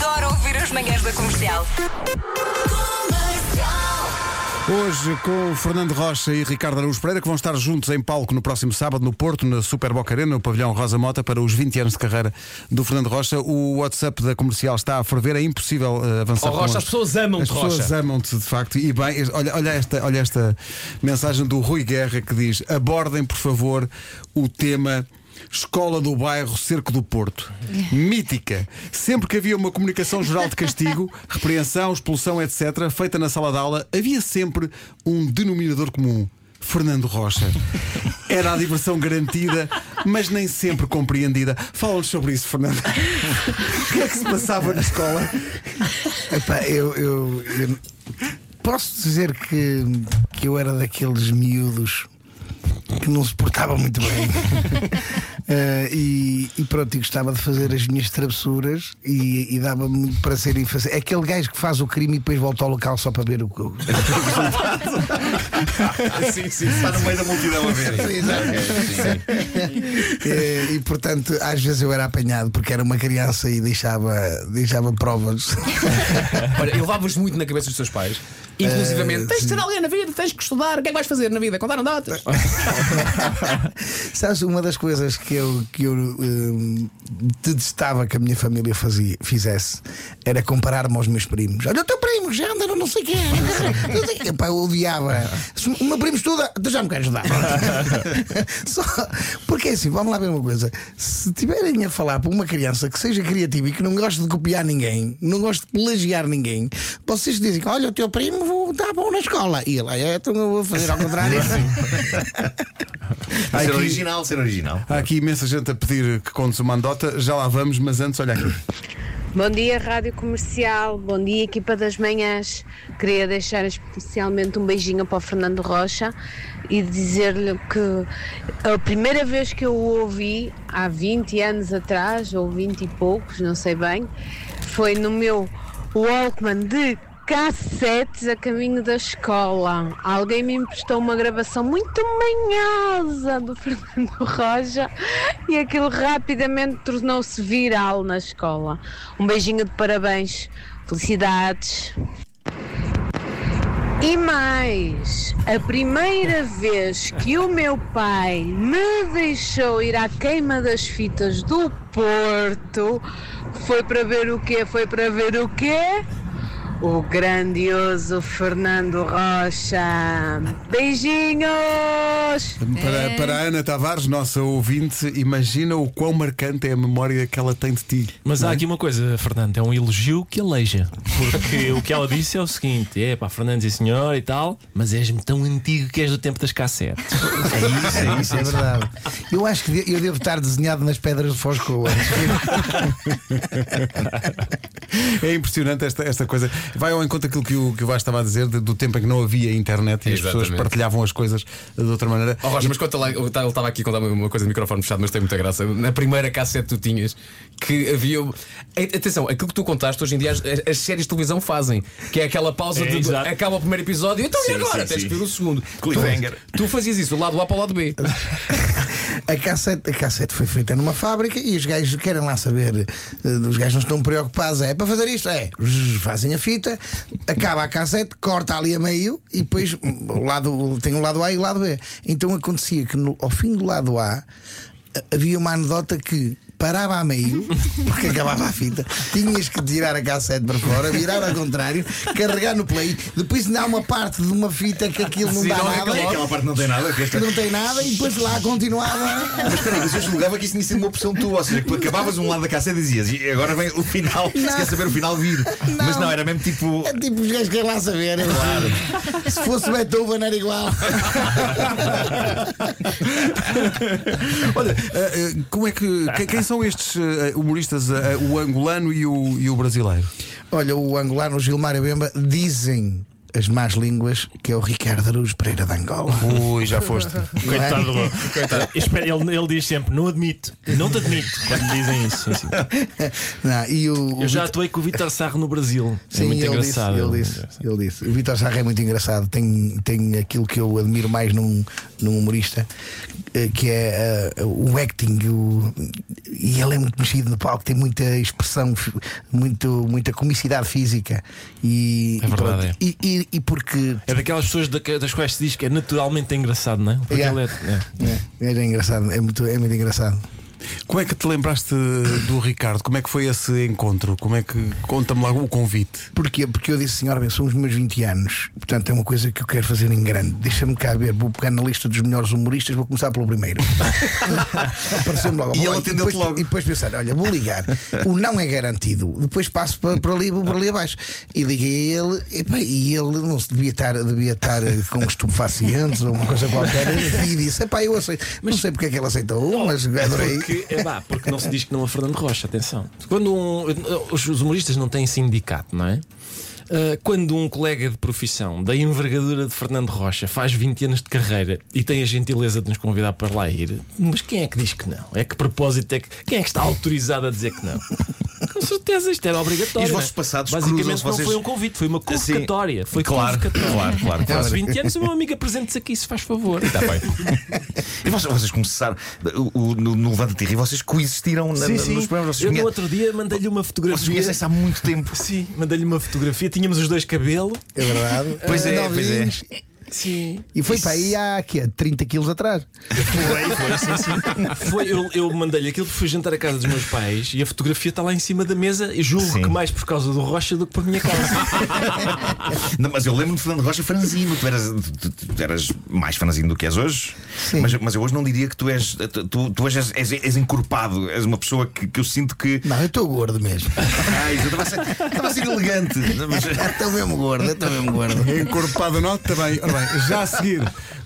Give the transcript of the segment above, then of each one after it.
Adoro ouvir as manhãs da comercial. Hoje com Fernando Rocha e Ricardo Araújo Pereira, que vão estar juntos em palco no próximo sábado no Porto, na Super Boca Arena, no pavilhão Rosa Mota, para os 20 anos de carreira do Fernando Rocha. O WhatsApp da comercial está a ferver, é impossível eh, avançar. Oh, Rocha, as pessoas amam-te, As pessoas Rocha. amam-te, de facto. E bem, olha, olha, esta, olha esta mensagem do Rui Guerra que diz: abordem, por favor, o tema. Escola do Bairro Cerco do Porto. Mítica. Sempre que havia uma comunicação geral de castigo, repreensão, expulsão, etc., feita na sala de aula, havia sempre um denominador comum. Fernando Rocha. Era a diversão garantida, mas nem sempre compreendida. Fala-nos sobre isso, Fernando. O que é que se passava na escola? Epá, eu, eu- eu posso dizer que, que eu era daqueles miúdos que não se portava muito bem. Eh, e, e pronto, e gostava de fazer as minhas travessuras e, e dava muito para serem fazer. É aquele gajo que faz o crime e depois volta ao local só para ver o. o- Sim, sim, está no meio da multidão a ver. Sim, e portanto, às vezes eu era apanhado porque era uma criança e deixava, deixava provas. Olha, levavas muito na cabeça dos teus pais. Inclusivamente, tens de ser alguém na vida, tens que estudar. O que é que vais fazer na vida? Contar anedotas. Sabes, uma das coisas que eu, que eu hum, detestava que a minha família fazia, fizesse era comparar-me aos meus primos. Olha, o teu primo já anda não sei sei quê. Epá, eu odiava. Se o meu primo estuda, tu já me queres ajudar. Só, porque é assim, vamos lá ver uma coisa. Se tiverem a falar para uma criança que seja criativa e que não goste de copiar ninguém, não goste de plagiar ninguém, vocês dizem: Olha, o teu primo está bom na escola. E ele, é, então eu vou fazer ao contrário. Há Ser aqui, original, ser original. há aqui imensa gente a pedir que contes uma andota. Já lá vamos, mas antes, olha aqui. Bom dia, Rádio Comercial. Bom dia, equipa das manhãs. Queria deixar especialmente um beijinho para o Fernando Rocha e dizer-lhe que a primeira vez que eu o ouvi, há 20 anos atrás, ou 20 e poucos, não sei bem, foi no meu Walkman de cassetes a caminho da escola. Alguém me emprestou uma gravação muito manhosa do Fernando Rocha e aquilo rapidamente tornou-se viral na escola. Um beijinho de parabéns, felicidades. E mais, a primeira vez que o meu pai me deixou ir à queima das fitas do Porto foi para ver o quê? Foi para ver o quê? O grandioso Fernando Rocha. Beijinhos! Para, para a Ana Tavares, nossa ouvinte, imagina o quão marcante é a memória que ela tem de ti. Mas há aqui uma coisa, Fernando, é um elogio que aleija. Porque o que ela disse é o seguinte: é pá, Fernando e senhor e tal, mas és-me tão antigo que és do tempo das cassetes. É isso, é isso, é verdade. Eu acho que eu devo estar desenhado nas pedras de Foscoa. É impressionante esta, esta coisa. Vai ao encontro daquilo que o, que o Vasco estava a dizer, de- do tempo em que não havia internet e as pessoas Exatamente. partilhavam as coisas de outra maneira. Oh, Rocha, mas conta lá, ele estava aqui a contar uma- coisa de microfone fechado, mas tem muita graça. Na primeira cassete que tu tinhas, que havia. Atenção, aquilo que tu contaste hoje em dia as, as séries de televisão fazem, que é aquela pausa É, de. exato. Acaba o primeiro episódio, então Sim, e agora? sim, Tens sim. que ver o segundo. Cliffhanger. Tu, tu fazias isso, do lado A para o lado B. A cassete, a cassete foi feita numa fábrica e os gajos querem lá saber. eh, Os gajos não estão preocupados. É para fazer isto? É. Fazem a fita, acaba a cassete, corta ali a meio e depois o lado, tem o lado A e o lado B. Então acontecia que no- ao fim do lado A eh, havia uma anedota que parava a meio, porque acabava a fita, tinhas que tirar a cassete para fora, virar ao contrário, carregar no play, depois ainda há uma parte de uma fita que aquilo não Sim, dá não é nada. aquela- Aquela parte não tem nada. que esta- Que não tem nada e depois lá continuava. Mas espera aí, mas eu julgava que isso tinha sido uma opção tua. Ou seja, que acabavas um lado da cassete e dizias, e agora vem o final, se Não. quer saber o final, vir. Mas não, era mesmo tipo. É tipo os gajos querem lá saber. Claro. Se fosse Beethoven era igual. Olha, eh, eh, como é que. que- Quem são estes eh, humoristas, eh, o angolano e o, e o brasileiro? Olha, o angolano o Gilmar Bemba dizem. As más línguas, que é o Ricardo Araújo Pereira de Angola. Ui, já foste. Coitado do Coitado. Ele, ele diz sempre: não admito, não te admito quando dizem isso. Sim, sim. Não, e o, o Eu já atuei com o Vitor Sarro no Brasil. Sim, é muito ele engraçado. Disse, ele, disse, ele disse. O Vitor Sarra é muito engraçado. Tem, tem aquilo que eu admiro mais num, num humorista, eh, que é eh, o acting. o- e ele é muito mexido no palco, tem muita expressão, muito, muita comicidade física. E, É e verdade, pronto. é. E, e- e porque. É daquelas pessoas da- das quais se diz que é naturalmente engraçado, não é? Porque Yeah. ele é- é. É, é engraçado, é muito, é muito engraçado. Como é que te lembraste do Ricardo? Como é que foi esse encontro? Como é que. Conta-me lá o convite. Porquê? Porque eu disse, senhora, bem, são os meus 20 anos, portanto é uma coisa que eu quero fazer em grande. Deixa-me cá ver, vou pegar na lista dos melhores humoristas, vou começar pelo primeiro. Apareceu-me logo. E ele atendeu-te depois- logo. E depois pensar, olha, vou ligar. O não é garantido. Depois passo para, para ali, vou para ali abaixo. E liguei a ele, epá, e ele não se devia estar, devia estar com estupefacientes ou uma coisa qualquer. E disse, epá, eu aceito. Não sei porque é que ele aceitou, mas adorei. Porque, é pá, porque não se diz que não a Fernando Rocha, atenção. Quando um- os, humoristas não têm sindicato, não é? Ah, quando um colega de profissão da envergadura de Fernando Rocha faz 20 anos de carreira e tem a gentileza de nos convidar para lá ir, mas quem é que diz que não? É que propósito é que. Quem é que está autorizado a dizer que não? Com certeza, isto era obrigatório. E os não é? vossos passados Basicamente não vocês- foi um convite, foi uma convocatória. Foi Claro, convocatória. claro, claro, claro. Faz 20 anos, o meu amigo apresente-se aqui, se faz favor. Está bem. E vocês, vocês começaram o, o- no, no Levanta e vocês coexistiram na, Sim, sim. nos programas. Vocês, Eu no outro dia mandei-lhe uma vocês fotografia. conhecem-se há muito tempo. Sim, mandei-lhe uma fotografia. Tínhamos os dois cabelo. É verdade. Pois é, Ah, pois é. Sim. E foi para aí há quê? 30 quilos atrás. Foi, foi, sim, sim. Foi, eu, eu mandei-lhe aquilo, fui jantar à casa dos meus pais e a fotografia está lá em cima da mesa. E julgo Sim. que mais por causa do Rocha do que por minha causa. Não, mas eu lembro-me de Fernando Rocha franzino. Tu eras, tu, tu- tu eras mais franzino do que és hoje. Sim. Mas, mas eu hoje não diria que tu és. Tu, tu, hoje és, és, és encorpado. És uma pessoa que, que eu sinto que. Não, eu estou gordo mesmo. Ai, eu estava a ser, estava a ser elegante. Mas, Estou mesmo gordo, estou mesmo gordo. Encorpado bem. Ora bem, já a seguir,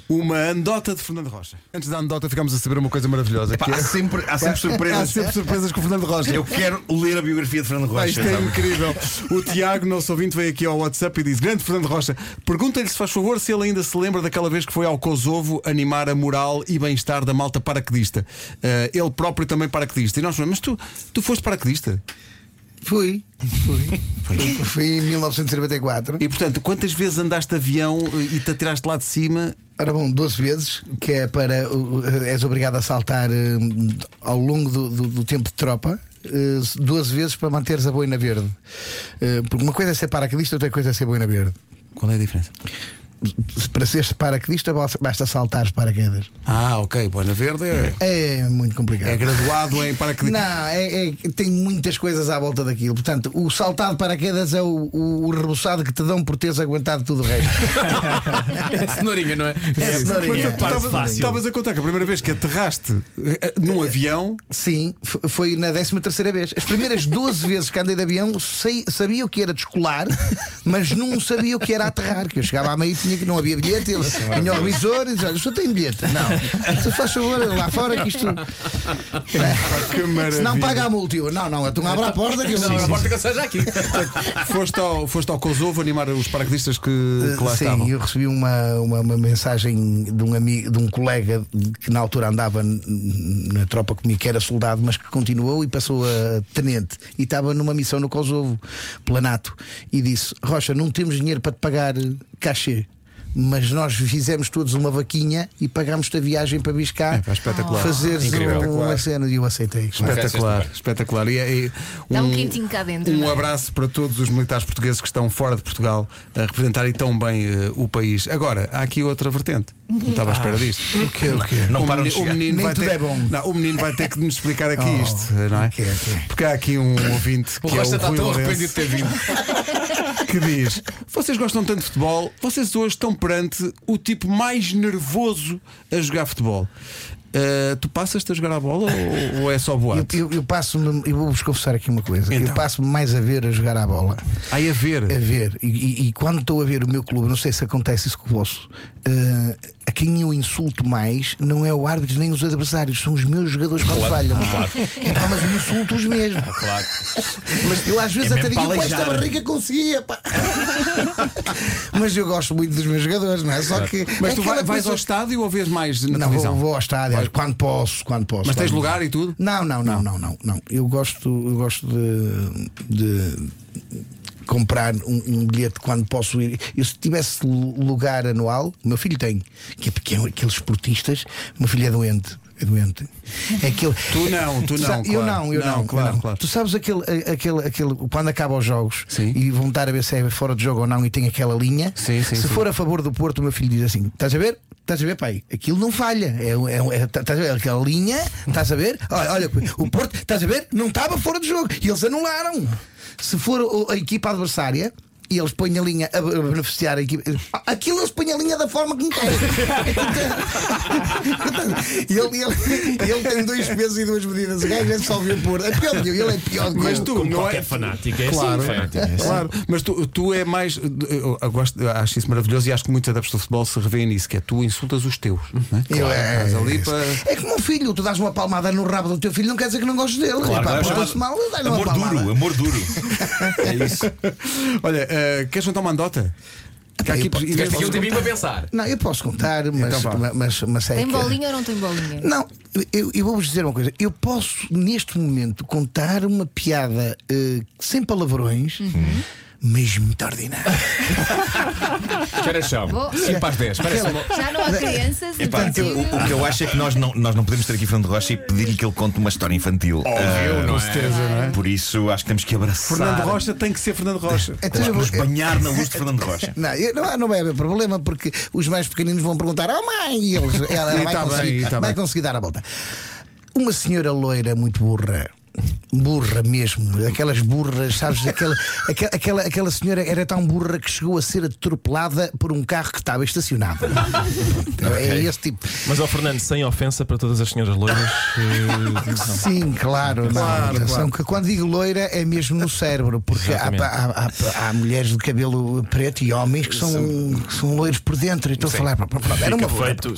uma anedota de Fernando Rocha. Antes da anedota, ficamos a saber uma coisa maravilhosa. pá, que é- há, sempre, há sempre Há surpresas. sempre surpresas com o Fernando Rocha. Eu quero ler a biografia de Fernando Ah, Rocha. isto é sabe? incrível. O Tiago, nosso ouvinte, veio aqui ao WhatsApp e diz: Grande Fernando Rocha, pergunta-lhe se faz favor se ele ainda se lembra daquela vez que foi ao Kosovo animar a moral e bem-estar da malta paraquedista. Eh, ele próprio também paraquedista. E nós falamos: Mas tu, tu foste paraquedista? Fui, fui. Fui, fui em 1994. E portanto, quantas vezes andaste de avião e te atiraste lá de cima? Ora bom, 12 vezes, que é para. uh, uh, és obrigado a saltar uh, ao longo do, do- do tempo de tropa. uh, 12 vezes para manteres a boina verde. Porque uma coisa é ser paraquedista, outra coisa é ser boina verde. Qual é a diferença? Para seres paraquedista, basta saltar paraquedas. Ah, ok. Boina Verde é, É muito complicado. é graduado em paraquedista. Não, é, é- tem muitas coisas à volta daquilo. Portanto, o saltar de paraquedas é o, o, o rebuçado que te dão por teres aguentado tudo o resto. É cenourinha, não é? É cenourinha. É estavas- a contar que a primeira vez que aterraste eh, num avião. Sim, foi na 13 terceira vez. As primeiras 12 vezes que andei de avião sei- sabia o que era descolar, mas não sabia o que era aterrar. Que eu chegava à meia e tinha que não havia bilhete. Ele vinha ao revisor e dizia: Olha, o senhor tem bilhete? Não. Se faz favor, lá fora que isto. Que maravilha. Se não paga a multa, eu, não, não, então abre a porta que eu Não, a porta que eu seja aqui. Foste ao, foste ao Kosovo animar os paraquedistas que, que lá Sim, estavam. eu recebi uma, uma, uma mensagem de um amigo, de um colega que na altura andava na tropa comigo, que era soldado, mas que continuou e passou a tenente e estava numa missão no Kosovo, pela NATO, e disse: Rocha, não temos dinheiro para te pagar eh, cachê. Mas nós fizemos todos uma vaquinha e pagámos-te a viagem para cá É, espetacular. fazeres Incrível. uma cena e eu aceitei. Espetacular, espetacular. E, e Dá um quentinho cá dentro, Um não é? abraço para todos os militares portugueses que estão fora de Portugal a representarem tão bem eh, o país. Agora, há aqui outra vertente. Não estava à espera disto. O quê? O quê? Não o, de menino, o menino vai ter, é bom. Não, o menino vai ter que nos explicar aqui Oh, isto, não é? ok, ok. Porque há aqui um ouvinte O que é o está Rui tão Lourenço, arrependido de ter vindo. que diz: Vocês gostam tanto de futebol, vocês hoje estão perante o tipo mais nervoso a jogar futebol. Uh, tu passas-te a jogar a bola ou, ou é só Eu, boate? eu, eu passo-me, eu vou-vos confessar aqui uma coisa. Então. Eu passo-me mais a ver a jogar à bola. Aí a ver. a ver, e, e- e quando estou a ver o meu clube, não sei se acontece isso com o vosso, eh, a quem eu insulto mais não é o árbitro nem os adversários, são os meus jogadores quando falham. É pá, mas eu insulto-os mesmo. Claro. Mas eu às vezes É até digo, esta aleijar." barriga conseguia, pá. Mas eu gosto muito dos meus jogadores, não é? Só que. Mas tu vai- vais ao estádio ou vês mais na Não, televisão? vou, vou ao estádio, quando posso, quando posso. Mas tens lugar e tudo? Não, não, não, não, não, não. Eu gosto, eu gosto de, de comprar um, um bilhete quando posso ir. Eu se tivesse lu- lugar anual, o meu filho tem, que é pequeno, aqueles esportistas, o meu filho é doente. É doente. É aquele, Tu não, tu não, sa- Eu claro. não, eu Não, não, eu claro, não. claro. Tu sabes aquele, aquele, aquele quando acabam os jogos Sim. e vão estar a ver se é fora de jogo ou não e tem aquela linha. Sim, sim, se for a favor do Porto, o meu filho diz assim: estás a ver? Estás a ver, pai? Aquilo não falha. É, é, é- estás a ver? Aquela linha, estás a ver? Olha, olha, o Porto, estás a ver? Não estava fora de jogo. E eles anularam. Se for a equipa adversária. E eles põem a linha a beneficiar a equipa. Aquilo eles põem a linha da forma que me querem. ele, ele, ele tem dois pesos e duas medidas. O gajo é só ver por. É pior que eu, ele é pior do que Mas eu. tu Como não qualquer é. fanático, é Claro, assim. fanático, é assim. claro. Mas tu, tu é mais. Eu, eu gosto, eu acho isso maravilhoso e acho que muitos adeptos do futebol se revêem nisso, que é tu insultas os teus. Não é? Eu, é, ali é, para. é como um filho, tu dás uma palmada no rabo do teu filho, não quer dizer que não gostes dele. Claro, Epá, é porta-se chamado mal, amor palmada. duro, amor duro. É isso. Olha, eh, queres contar uma andota? Há aqui, eu posso- um tempinho para pensar. Não, eu posso contar, mas, Então mas, mas, mas é Tem que- bolinha ou não tem bolinha? Não, eu, eu vou-vos dizer uma coisa. Eu posso, neste momento, contar uma piada eh, sem palavrões, Uhum. Mas muito ordinária. Espera chão. Vou- 5 para as 10. Espera só. Já não há crianças, Epá, então o, o que eu acho é que nós não, nós não podemos ter aqui Fernando Rocha e pedir-lhe que ele conte uma história infantil. Ah, Com certeza, não é? Por isso acho que temos que abraçar. Fernando Rocha tem que ser Fernando Rocha. Então, Temos eu que nos banhar na luz de Fernando Rocha. Não, eu- não, há- não vai haver problema porque os mais pequeninos vão perguntar: Oh mãe! E eles, ela, ela E vai, tá bem, conseguir, e tá vai bem. conseguir dar a volta. Uma senhora loira muito burra. Burra mesmo, aquelas burras, sabes? Aquela, aquela, aquela, aquela senhora era tão burra que chegou a ser atropelada por um carro que estava estacionado. É esse tipo. Mas, ó Fernando, sem ofensa para todas as senhoras loiras. eh, Sim, claro, não. Atenção, que quando digo loira é mesmo no cérebro, porque há, há- há- há mulheres de cabelo preto e homens que são, que são loiros por dentro. E estou a falar, era uma loira. feito?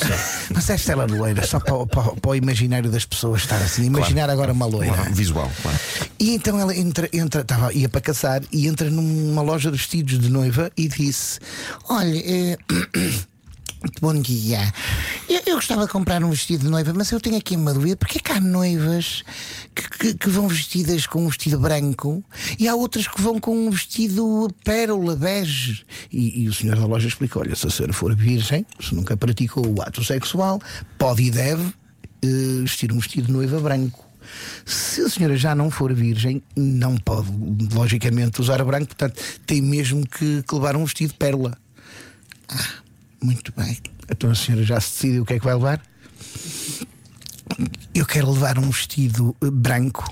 Mas esta ela loira, só para, para- para o imaginário das pessoas estar assim. Imaginar agora uma loira. Claro, visual, claro. E então ela entra, entra estava, ia para caçar e entra numa loja de vestidos de noiva e disse: Olha, muito bom dia. Eu, eu gostava de comprar um vestido de noiva, mas eu tenho aqui uma dúvida: porque é que há noivas que, que- que vão vestidas com um vestido branco e há outras que vão com um vestido pérola, bege? E, e o senhor da loja explicou: Olha, se a senhora for virgem, se nunca praticou o ato sexual, pode e deve eh, vestir um vestido de noiva branco. Se a senhora já não for virgem, não pode, logicamente, usar branco, portanto, tem mesmo que, que levar um vestido de pérola. Ah, muito bem. Então a senhora já se decidiu o que é que vai levar? Eu quero levar um vestido eh, branco,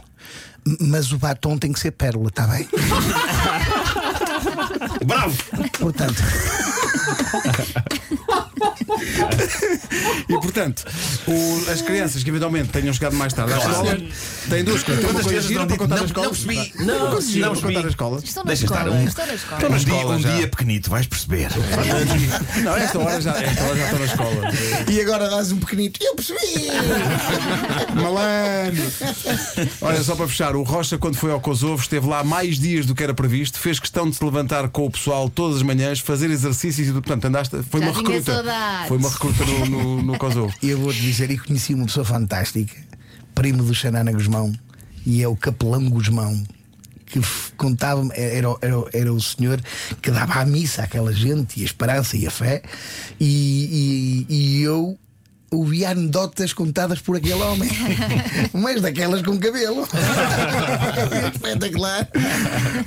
mas o batom tem que ser pérola, está bem? Bravo! Portanto, E portanto, o- as crianças que eventualmente tenham chegado mais tarde à escola têm duas coisas. Tem uma Quantas coisa crianças gira não para contar não- na escola. não percebi. Não, Não para percebi. contar na escola. Estou na Deixa escola, estar, um- estou na escola. Um dia, escola um já. dia pequenito, vais perceber. Não, esta hora já, esta hora já estou na escola. e agora dás um pequenito. Eu percebi! Malandro! Olha, só para fechar, o Rocha, quando foi ao Kosovo, esteve lá mais dias do que era previsto, fez questão de se levantar com o pessoal todas as manhãs, fazer exercícios e Portanto, andaste. Foi Já uma recruta. saudades. Foi uma recruta no, no, no Kosovo. E eu vou-te dizer, e conheci uma pessoa fantástica, primo do Xanana Guzmão, e é o capelão Guzmão, que f- contava-me, era, era, era o senhor que dava a missa àquela gente, e a esperança e a fé, e, e, e eu ouvia anedotas contadas por aquele homem, mas daquelas com cabelo. Espetacular.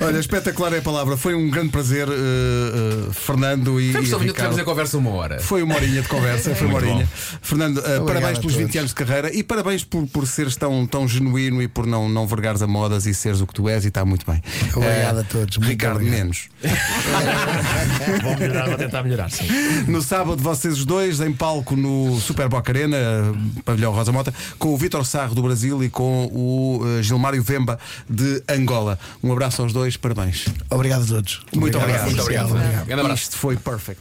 Olha, espetacular é a palavra. Foi um grande prazer, eh, eh, Fernando e, Vamos e Ricardo. tivemos a conversa uma hora. Foi uma horinha de conversa, foi uma horinha. Fernando, eh, parabéns pelos todos. 20 anos de carreira e parabéns por, por seres tão, tão genuíno e por não, não vergares a modas e seres o que tu és e está muito bem. Obrigado a todos, muito Ricardo, obrigado. menos. Vou melhorar, vou tentar melhorar, sim. No sábado, vocês os dois em palco no Super Boca Arena, eh, pavilhão Rosa Mota, com o Vitor Sarro do Brasil e com o eh, Gilmário Vemba de Angola. Um abraço aos dois, parabéns. Obrigado a todos. Muito obrigado. Muito obrigado. obrigado. Isto foi perfect.